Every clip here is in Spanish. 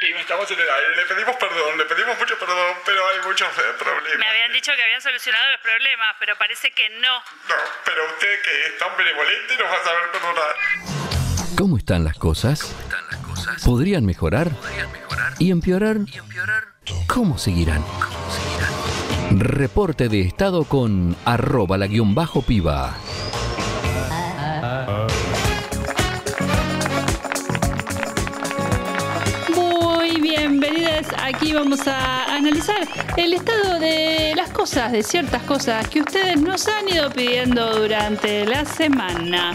Y estamos en el aire. Le pedimos perdón, le pedimos mucho perdón, pero hay muchos eh, problemas. Me habían dicho que habían solucionado los problemas, pero parece que no. No, pero usted que es tan benevolente nos va a saber perdonar. ¿Cómo están las cosas? ¿Podrían mejorar? ¿Y empeorar? ¿Cómo seguirán? Reporte de estado con arroba la guion bajo piba. Aquí vamos a analizar el estado de las cosas, de ciertas cosas que ustedes nos han ido pidiendo durante la semana.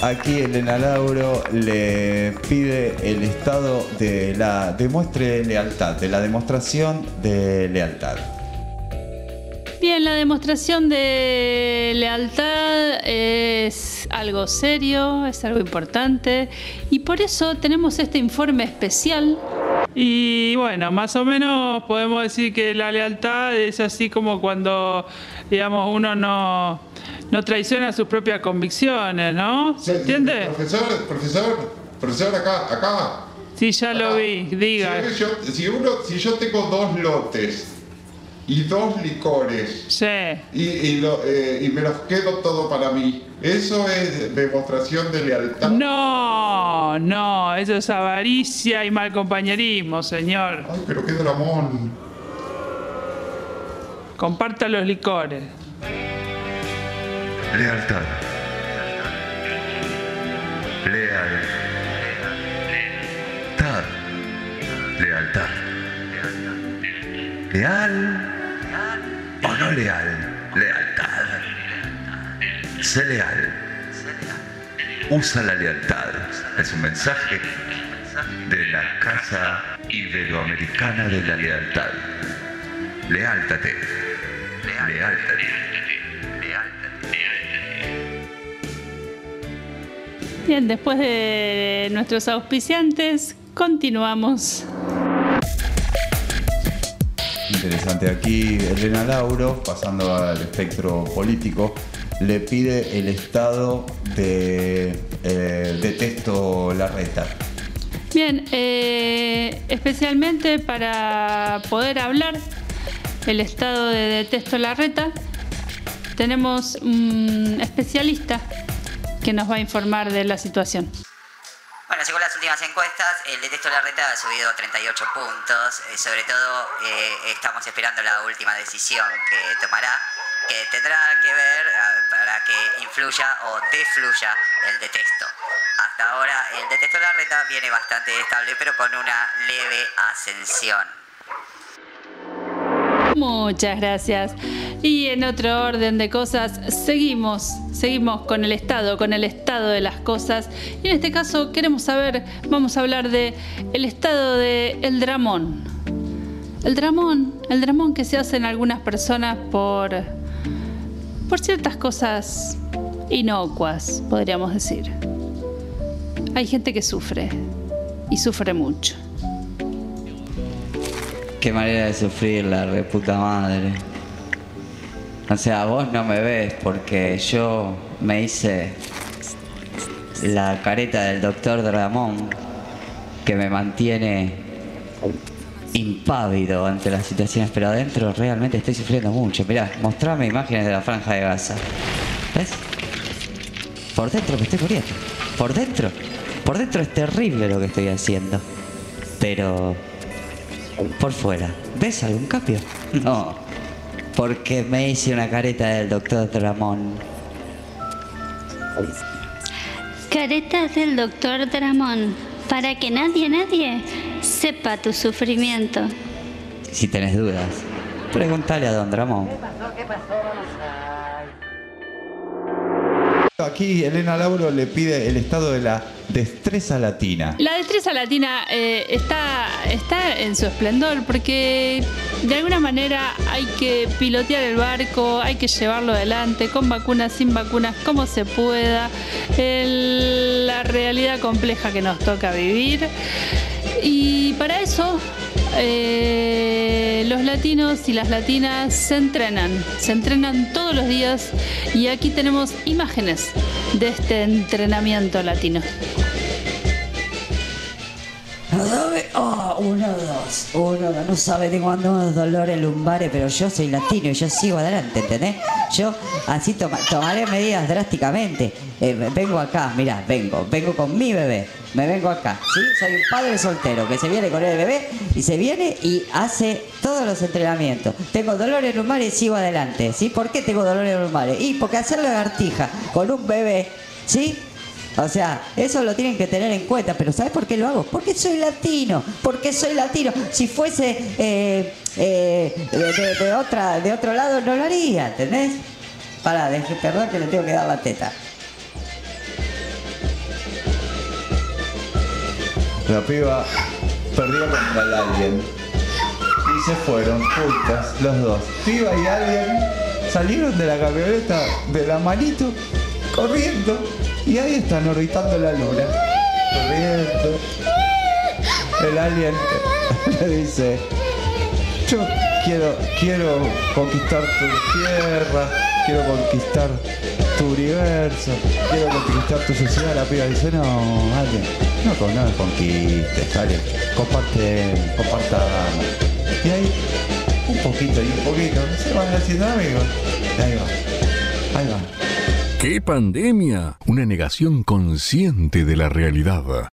Aquí Elena Lauro le pide el estado de la demuestre lealtad, de la demostración de lealtad. Bien, la demostración de lealtad es algo serio, es algo importante y por eso tenemos este informe especial. Y bueno, más o menos podemos decir que la lealtad es así como cuando, digamos, uno no, no traiciona sus propias convicciones, ¿no? ¿Se entiende? Profesor, profesor, profesor, acá, acá. Sí, ya lo vi, diga. Si yo, si uno, si yo tengo dos lotes y dos licores Sí. y, y lo- eh, y me los quedo todo para mí, ¿eso es demostración de lealtad? No, no, eso es avaricia y mal compañerismo, señor. Ay, pero qué dramón. Comparta los licores. Lealtad. Leal. Tad. Lealtad. Leal o no leal. Lealtad. Sé leal. Usa la lealtad. Es un mensaje de la Casa Iberoamericana de la Lealtad. Leáltate. Leáltate. Bien, después de nuestros auspiciantes, continuamos. Interesante. Aquí Elena Lauro, pasando al espectro político, le pide el estado de eh, detesto la reta. Bien, eh, especialmente para poder hablar el estado de Detesto la Reta, tenemos un especialista que nos va a informar de la situación. Bueno, según las últimas encuestas, el de la reta ha subido 38 puntos. Eh, sobre todo, eh, estamos esperando la última decisión que tomará, que tendrá que ver para que influya o defluya el detesto. Hasta ahora, el de la reta viene bastante estable, pero con una leve ascensión. Muchas gracias. Y en otro orden de cosas, seguimos, seguimos con el estado, con el estado de las cosas. Y en este caso queremos saber, vamos a hablar de el estado de el dramón. El dramón, el dramón que se hace en algunas personas por por ciertas cosas inocuas, podríamos decir. Hay gente que sufre y sufre mucho. Qué manera de sufrir la reputa madre. O sea, vos no me ves porque yo me hice la careta del doctor Ramón que me mantiene impávido ante las situaciones, pero adentro realmente estoy sufriendo mucho. Mirá, mostrame imágenes de la franja de Gaza. ¿Ves? Por dentro me estoy muriendo. Por dentro. Por dentro es terrible lo que estoy haciendo. Pero por fuera. ¿Ves algún cambio? No. Porque me hice una careta del doctor Ramón. Caretas del doctor Dramón, para que nadie, nadie sepa tu sufrimiento. Si tenés dudas, pregúntale a don Ramón. Aquí Elena Lauro le pide el estado de la destreza latina. La destreza latina eh, está, está en su esplendor porque de alguna manera hay que pilotear el barco, hay que llevarlo adelante, con vacunas, sin vacunas, como se pueda, la realidad compleja que nos toca vivir. Y para eso eh, los latinos y las latinas se entrenan, se entrenan todos los días y aquí tenemos imágenes de este entrenamiento latino. Oh, uno, dos, uno, dos. No sabe, tengo unos dolores lumbares, pero yo soy latino y yo sigo adelante, ¿entendés? Yo así toma- tomaré medidas drásticamente. Eh, vengo acá, mirá, vengo, vengo con mi bebé. Me vengo acá, ¿sí? Soy un padre soltero que se viene con el bebé y se viene y hace todos los entrenamientos. Tengo dolores lumbares y sigo adelante, ¿sí? ¿Por qué tengo dolores lumbares? Y porque hacer lagartija con un bebé, ¿sí? O sea, eso lo tienen que tener en cuenta, pero ¿sabes por qué lo hago? Porque soy latino, porque soy latino. Si fuese eh, eh, de, de- otra, de otro lado no lo haría, ¿entendés? Para, perdón que le tengo que dar la teta. La piba perdió contra el alien. Y se fueron juntas, los dos. Piba y alien salieron de la camioneta de la manito, corriendo. Y ahí están orbitando la luna. Corriendo. El alien le dice, quiero, quiero conquistar tu tierra, quiero conquistar tu universo, quiero conquistar tu sociedad. La piba dice, no, alien, no, no me conquistes, alien, comparte, compartamos. Y ahí, un poquito y un poquito, se van haciendo amigos. Y ahí va, ahí va. ¿Qué pandemia? Una negación consciente de la realidad.